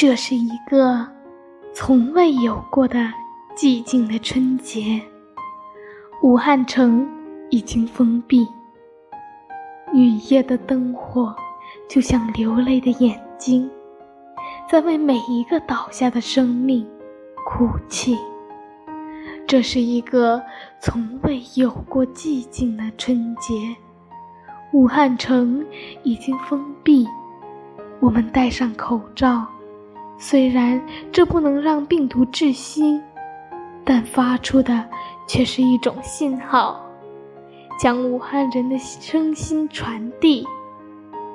这是一个从未有过的寂静的春节。武汉城已经封闭，雨夜的灯火就像流泪的眼睛，在为每一个倒下的生命哭泣。这是一个从未有过寂静的春节。武汉城已经封闭，我们戴上口罩。虽然这不能让病毒窒息，但发出的却是一种信号，将武汉人的声心传递。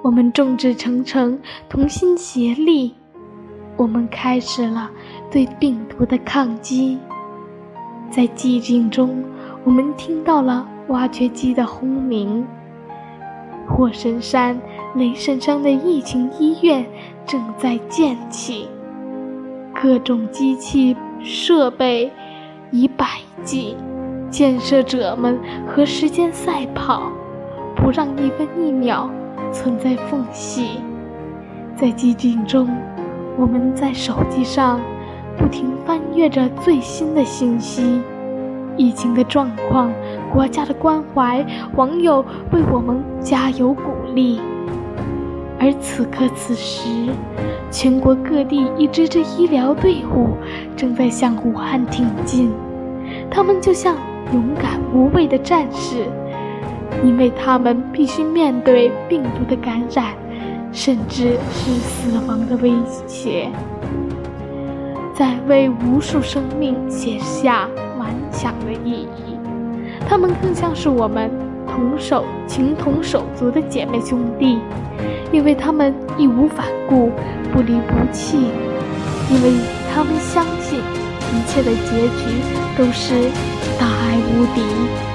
我们众志成城，同心协力，我们开始了对病毒的抗击。在寂静中，我们听到了挖掘机的轰鸣。火神山、雷神山的疫情医院正在建起，各种机器设备已摆进，建设者们和时间赛跑，不让一分一秒存在缝隙。在寂静中，我们在手机上不停翻阅着最新的信息。疫情的状况，国家的关怀，网友为我们加油鼓励。而此刻此时，全国各地一支支医疗队伍正在向武汉挺进，他们就像勇敢无畏的战士，因为他们必须面对病毒的感染，甚至是死亡的威胁，在为无数生命写下顽。强的意义，他们更像是我们同手情同手足的姐妹兄弟，因为他们义无反顾、不离不弃，因为他们相信一切的结局都是大爱无敌。